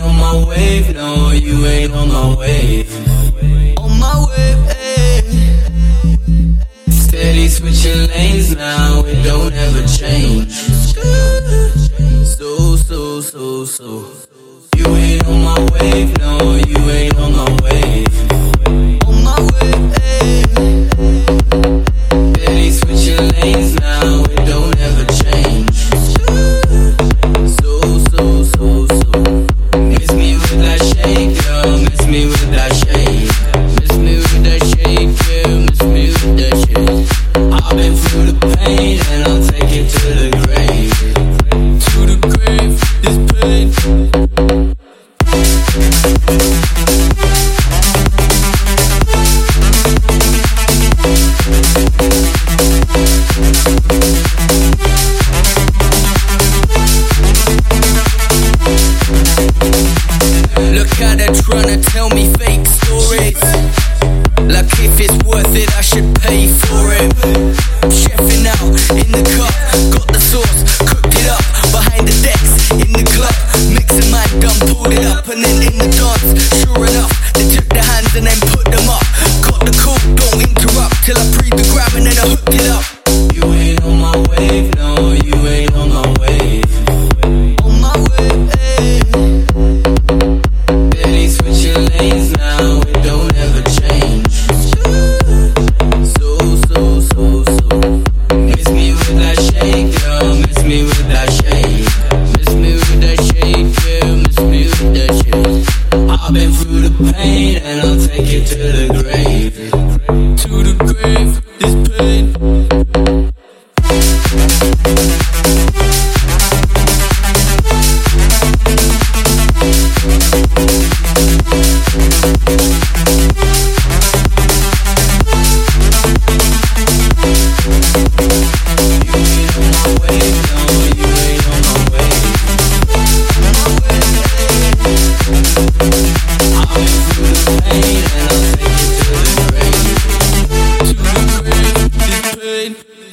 ain't on my wave, no, you ain't on my wave. On my wave, eh. Steady switching lanes now, it don't ever change. So, so, so, so. You ain't on my wave, no, you trying to tell me fake stories. Like if it's worth it, I should pay for it. Chefing out in the cup, got the sauce, cooked it up behind the decks in the club. Mixing my gun, pulled it up, and then in the dance. Sure enough, they took the hands and then put them up. Got the call, don't interrupt till I pre the gram and then I hooked it up. I've been through the pain and I'll take it to the grave. To the grave.